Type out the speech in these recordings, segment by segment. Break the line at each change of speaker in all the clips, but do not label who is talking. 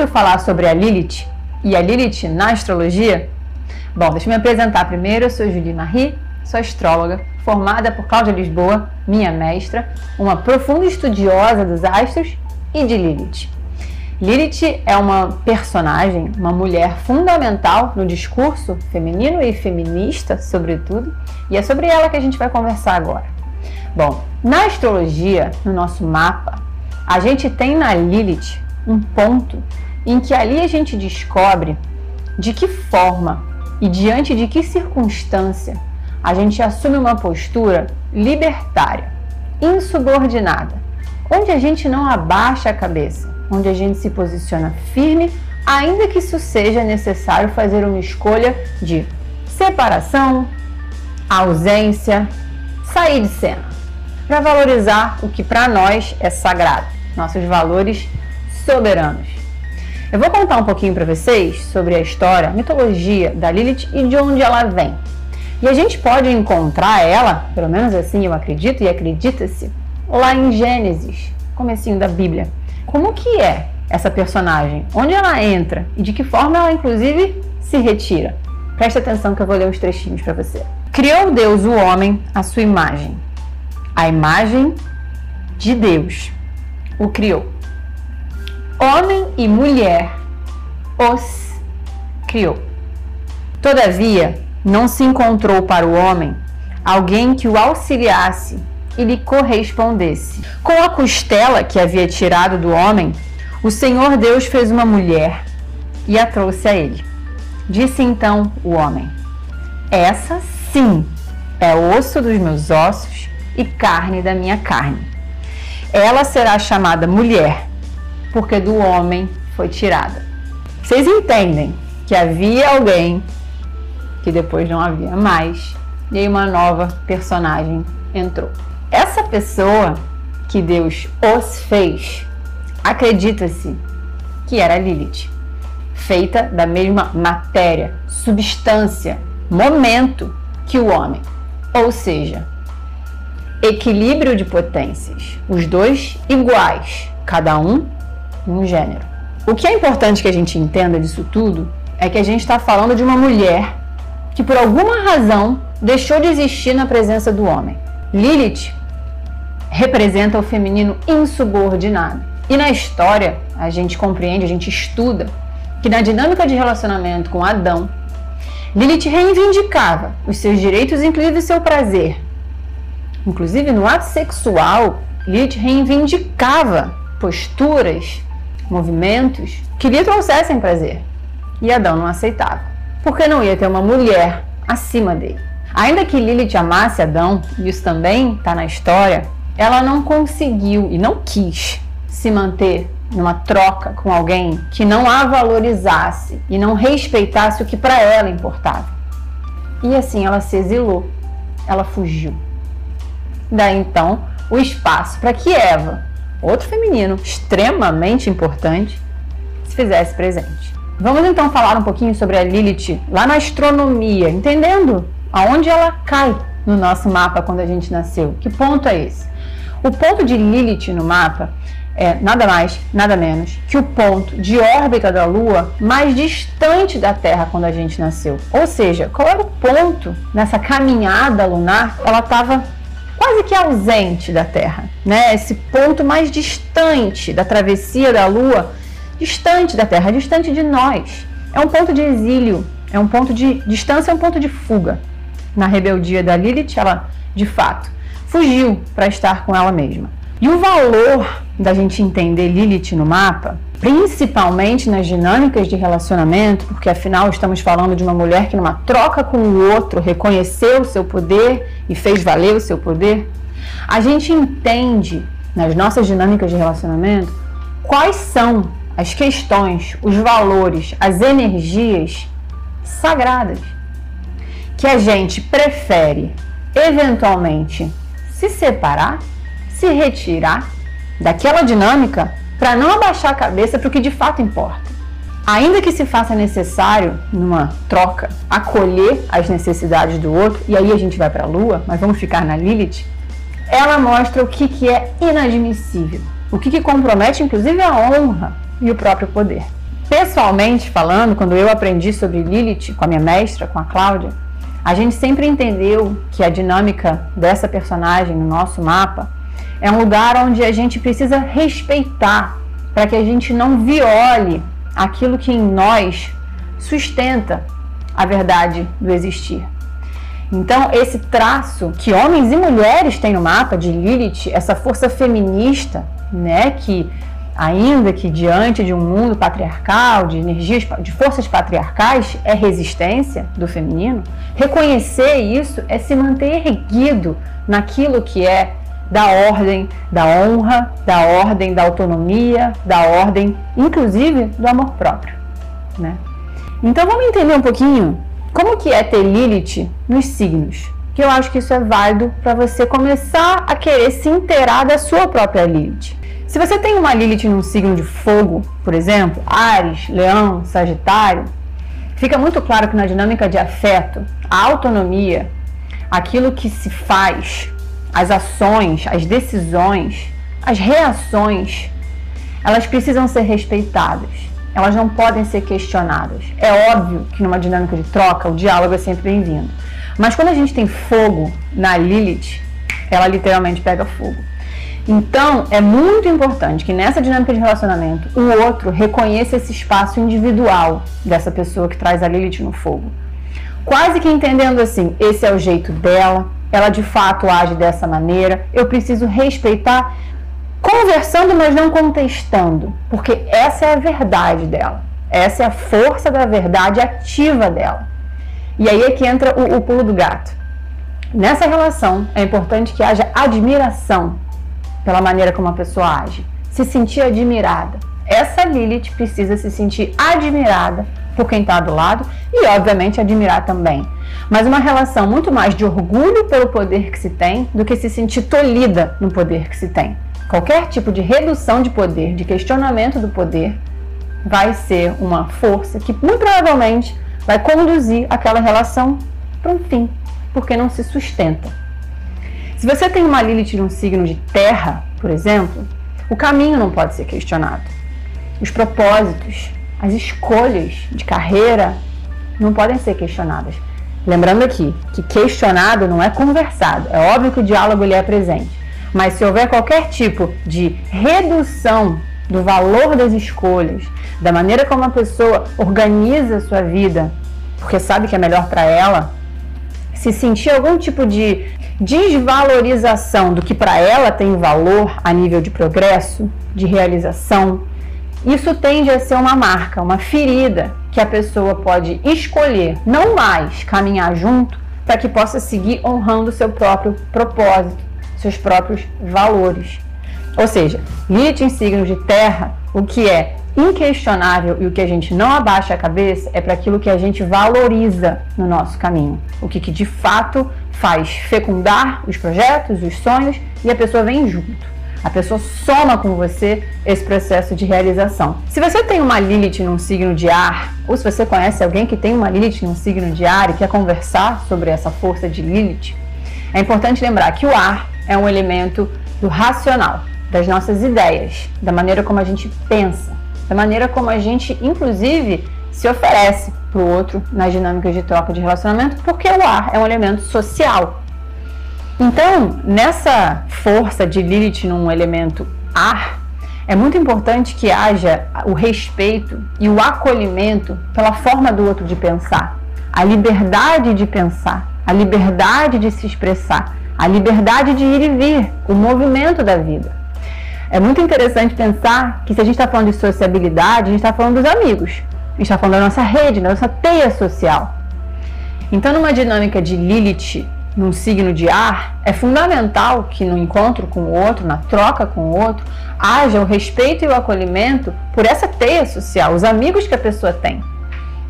ouviu falar sobre a Lilith e a Lilith na astrologia? Bom, deixa eu me apresentar primeiro. Eu sou Julie Marie, sou astróloga, formada por Cláudia Lisboa, minha mestra, uma profunda estudiosa dos astros e de Lilith. Lilith é uma personagem, uma mulher fundamental no discurso feminino e feminista, sobretudo, e é sobre ela que a gente vai conversar agora. Bom, na astrologia, no nosso mapa, a gente tem na Lilith um ponto em que ali a gente descobre de que forma e diante de que circunstância a gente assume uma postura libertária, insubordinada, onde a gente não abaixa a cabeça, onde a gente se posiciona firme, ainda que isso seja necessário fazer uma escolha de separação, ausência, sair de cena, para valorizar o que para nós é sagrado, nossos valores soberanos. Eu vou contar um pouquinho para vocês sobre a história, a mitologia da Lilith e de onde ela vem. E a gente pode encontrar ela, pelo menos assim eu acredito e acredita-se, lá em Gênesis, comecinho da Bíblia. Como que é essa personagem? Onde ela entra e de que forma ela inclusive se retira? Preste atenção que eu vou ler uns trechinhos para você. Criou Deus o homem à sua imagem. A imagem de Deus o criou. Homem e mulher os criou. Todavia, não se encontrou para o homem alguém que o auxiliasse e lhe correspondesse. Com a costela que havia tirado do homem, o Senhor Deus fez uma mulher e a trouxe a ele. Disse então o homem: Essa sim é osso dos meus ossos e carne da minha carne. Ela será chamada mulher, porque do homem foi tirada. Vocês entendem que havia alguém que depois não havia mais, e aí uma nova personagem entrou. Essa pessoa que Deus os fez, acredita-se que era Lilith, feita da mesma matéria, substância, momento que o homem. Ou seja, equilíbrio de potências, os dois iguais, cada um um gênero. O que é importante que a gente entenda disso tudo é que a gente está falando de uma mulher que por alguma razão deixou de existir na presença do homem. Lilith representa o feminino insubordinado. E na história, a gente compreende, a gente estuda que na dinâmica de relacionamento com Adão, Lilith reivindicava os seus direitos, inclusive seu prazer. Inclusive no ato sexual, Lilith reivindicava posturas, movimentos que lhe trouxessem prazer. E Adão não aceitava, porque não ia ter uma mulher acima dele. Ainda que Lilith amasse Adão, e isso também está na história, ela não conseguiu e não quis se manter numa troca com alguém que não a valorizasse e não respeitasse o que para ela importava. E assim ela se exilou, ela fugiu. Daí então o espaço para que Eva, outro feminino extremamente importante, se fizesse presente. Vamos então falar um pouquinho sobre a Lilith lá na astronomia, entendendo aonde ela cai no nosso mapa quando a gente nasceu. Que ponto é esse? O ponto de Lilith no mapa é nada mais, nada menos que o ponto de órbita da Lua mais distante da Terra quando a gente nasceu. Ou seja, qual era o ponto nessa caminhada lunar? Ela estava quase que ausente da Terra, né? Esse ponto mais distante da travessia da Lua, distante da Terra, distante de nós. É um ponto de exílio, é um ponto de distância, é um ponto de fuga na rebeldia da Lilith, ela de fato fugiu para estar com ela mesma. E o valor da gente entender Lilith no mapa, principalmente nas dinâmicas de relacionamento, porque afinal estamos falando de uma mulher que, numa troca com o outro, reconheceu o seu poder e fez valer o seu poder, a gente entende nas nossas dinâmicas de relacionamento quais são as questões, os valores, as energias sagradas que a gente prefere eventualmente se separar, se retirar daquela dinâmica para não abaixar a cabeça para o que de fato importa. Ainda que se faça necessário, numa troca, acolher as necessidades do outro, e aí a gente vai para a Lua, mas vamos ficar na Lilith, ela mostra o que, que é inadmissível, o que, que compromete inclusive a honra e o próprio poder. pessoalmente falando, quando eu aprendi sobre Lilith com a minha mestra, com a Cláudia, a gente sempre entendeu que a dinâmica dessa personagem no nosso mapa é um lugar onde a gente precisa respeitar para que a gente não viole aquilo que em nós sustenta a verdade do existir. Então, esse traço que homens e mulheres têm no mapa de Lilith, essa força feminista, né, que ainda que diante de um mundo patriarcal, de energias, de forças patriarcais, é resistência do feminino, reconhecer isso é se manter erguido naquilo que é da ordem da honra, da ordem da autonomia, da ordem, inclusive, do amor próprio, né? Então vamos entender um pouquinho como que é ter Lilith nos signos, que eu acho que isso é válido para você começar a querer se inteirar da sua própria Lilith. Se você tem uma Lilith num signo de fogo, por exemplo, Ares, Leão, Sagitário, fica muito claro que na dinâmica de afeto, a autonomia, aquilo que se faz, as ações, as decisões, as reações, elas precisam ser respeitadas. Elas não podem ser questionadas. É óbvio que numa dinâmica de troca o diálogo é sempre bem-vindo. Mas quando a gente tem fogo na Lilith, ela literalmente pega fogo. Então, é muito importante que nessa dinâmica de relacionamento o outro reconheça esse espaço individual dessa pessoa que traz a Lilith no fogo. Quase que entendendo assim, esse é o jeito dela, ela de fato age dessa maneira, eu preciso respeitar, conversando, mas não contestando, porque essa é a verdade dela, essa é a força da verdade ativa dela. E aí é que entra o, o pulo do gato. Nessa relação, é importante que haja admiração pela maneira como a pessoa age, se sentir admirada. Essa Lilith precisa se sentir admirada por quem está do lado e, obviamente, admirar também. Mas uma relação muito mais de orgulho pelo poder que se tem do que se sentir tolhida no poder que se tem. Qualquer tipo de redução de poder, de questionamento do poder, vai ser uma força que muito provavelmente vai conduzir aquela relação para um fim, porque não se sustenta. Se você tem uma Lilith num signo de terra, por exemplo, o caminho não pode ser questionado. Os propósitos, as escolhas de carreira não podem ser questionadas. Lembrando aqui que questionado não é conversado. É óbvio que o diálogo ele é presente. Mas se houver qualquer tipo de redução do valor das escolhas, da maneira como a pessoa organiza a sua vida, porque sabe que é melhor para ela, se sentir algum tipo de desvalorização do que para ela tem valor a nível de progresso, de realização, isso tende a ser uma marca, uma ferida que a pessoa pode escolher não mais caminhar junto para que possa seguir honrando seu próprio propósito, seus próprios valores. Ou seja, Lilith em signos de terra, o que é inquestionável e o que a gente não abaixa a cabeça é para aquilo que a gente valoriza no nosso caminho. O que, que de fato faz fecundar os projetos, os sonhos e a pessoa vem junto. A pessoa soma com você esse processo de realização. Se você tem uma Lilith num signo de ar, ou se você conhece alguém que tem uma Lilith num signo de ar e quer conversar sobre essa força de Lilith, é importante lembrar que o ar é um elemento do racional, das nossas ideias, da maneira como a gente pensa, da maneira como a gente, inclusive, se oferece para o outro nas dinâmicas de troca de relacionamento, porque o ar é um elemento social. Então, nessa força de Lilith num elemento ar, é muito importante que haja o respeito e o acolhimento pela forma do outro de pensar, a liberdade de pensar, a liberdade de se expressar, a liberdade de ir e vir, o movimento da vida. É muito interessante pensar que se a gente está falando de sociabilidade, a gente está falando dos amigos. A gente está falando da nossa rede, da nossa teia social. Então, numa dinâmica de Lilith, num signo de ar, é fundamental que no encontro com o outro, na troca com o outro, haja o respeito e o acolhimento por essa teia social, os amigos que a pessoa tem,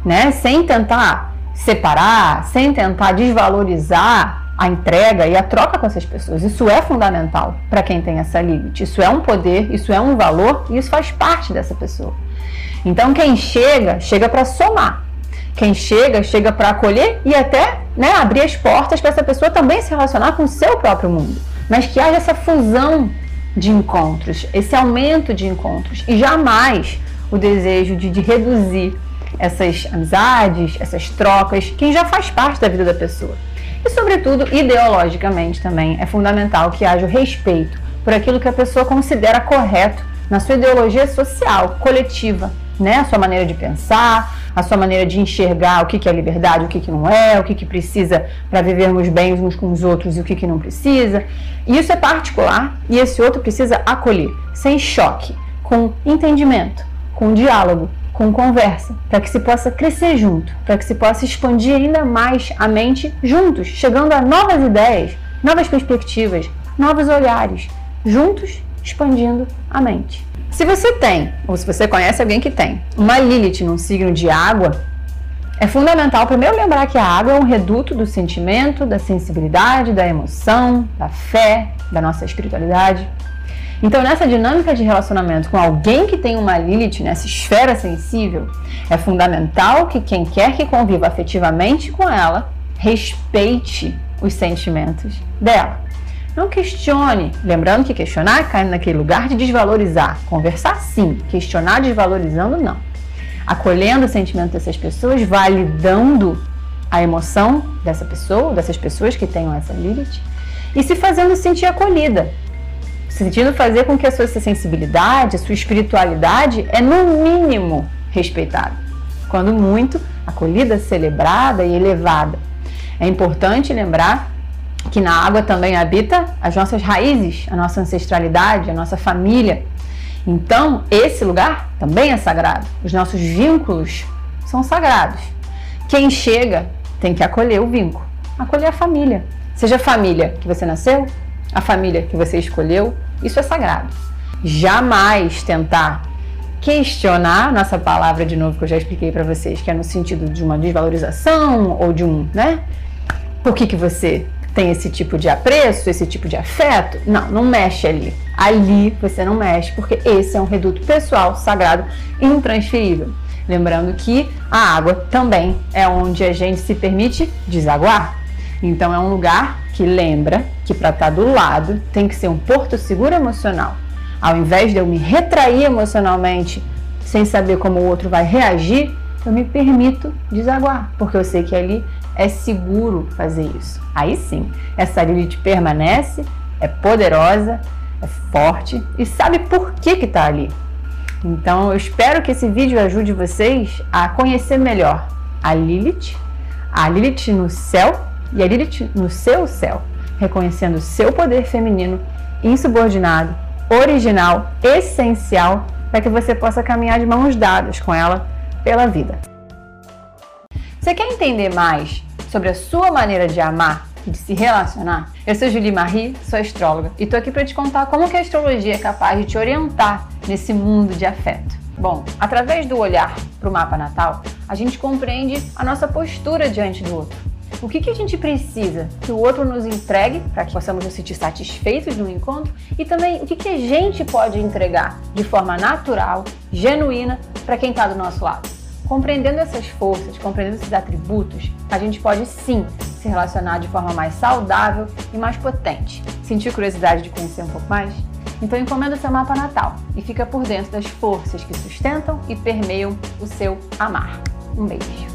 né? Sem tentar separar, sem tentar desvalorizar a entrega e a troca com essas pessoas. Isso é fundamental para quem tem essa Lilith. Isso é um poder, isso é um valor e isso faz parte dessa pessoa. Então, quem chega, chega para somar. Quem chega, chega para acolher e até né, abrir as portas para essa pessoa também se relacionar com o seu próprio mundo. Mas que haja essa fusão de encontros, esse aumento de encontros. E jamais o desejo de, de reduzir essas amizades, essas trocas, quem já faz parte da vida da pessoa. E, sobretudo, ideologicamente também, é fundamental que haja o respeito por aquilo que a pessoa considera correto na sua ideologia social, coletiva, né? A sua maneira de pensar, a sua maneira de enxergar o que, é liberdade, o que, que não é, o que, que precisa para vivermos bem uns com os outros e o que, que não precisa. E isso é particular e esse outro precisa acolher, sem choque, com entendimento, com diálogo, com conversa, para que se possa crescer junto, para que se possa expandir ainda mais a mente juntos, chegando a novas ideias, novas perspectivas, novos olhares, juntos expandindo a mente. Se você tem, ou se você conhece alguém que tem, uma Lilith num signo de água, é fundamental primeiro lembrar que a água é um reduto do sentimento, da sensibilidade, da emoção, da fé, da nossa espiritualidade. Então, nessa dinâmica de relacionamento com alguém que tem uma Lilith nessa esfera sensível, é fundamental que quem quer que conviva afetivamente com ela respeite os sentimentos dela. Não questione, lembrando que questionar cai naquele lugar de desvalorizar. Conversar sim, questionar desvalorizando não. Acolhendo o sentimento dessas pessoas, validando a emoção dessa pessoa, dessas pessoas que tenham essa Lilith, e se fazendo sentir acolhida, sentindo fazer com que a sua sensibilidade, a sua espiritualidade é no mínimo respeitada, quando muito acolhida, celebrada e elevada. É importante lembrar que na água também habita as nossas raízes, a nossa ancestralidade, a nossa família. Então, esse lugar também é sagrado. Os nossos vínculos são sagrados. Quem chega tem que acolher o vínculo, acolher a família. Seja a família que você nasceu, a família que você escolheu, isso é sagrado. Jamais tentar questionar nossa palavra de novo que eu já expliquei para vocês, que é no sentido de uma desvalorização ou de um, né? Por que que você tem esse tipo de apreço, esse tipo de afeto? Não, não mexe ali. Ali você não mexe, porque esse é um reduto pessoal, sagrado, intransferível. Lembrando que a água também é onde a gente se permite desaguar. Então é um lugar que lembra que para estar tá do lado tem que ser um porto seguro emocional. Ao invés de eu me retrair emocionalmente sem saber como o outro vai reagir, eu me permito desaguar, porque eu sei que ali é seguro fazer isso. Aí sim, essa Lilith permanece, é poderosa, é forte e sabe por que que tá ali. Então eu espero que esse vídeo ajude vocês a conhecer melhor a Lilith, a Lilith no céu e a Lilith no seu céu, reconhecendo o seu poder feminino insubordinado, original, essencial, para que você possa caminhar de mãos dadas com ela pela vida. Você quer entender mais sobre a sua maneira de amar e de se relacionar? Eu sou Julie Marie, sou astróloga e estou aqui para te contar como que a astrologia é capaz de te orientar nesse mundo de afeto. Bom, através do olhar para o mapa natal, a gente compreende a nossa postura diante do outro o que, que a gente precisa que o outro nos entregue para que possamos nos sentir satisfeitos no encontro e também o que, que a gente pode entregar de forma natural, genuína, para quem está do nosso lado. Compreendendo essas forças, compreendendo esses atributos, a gente pode sim se relacionar de forma mais saudável e mais potente. Sentiu curiosidade de conhecer um pouco mais? Então encomenda seu mapa natal e fica por dentro das forças que sustentam e permeiam o seu amar. Um beijo!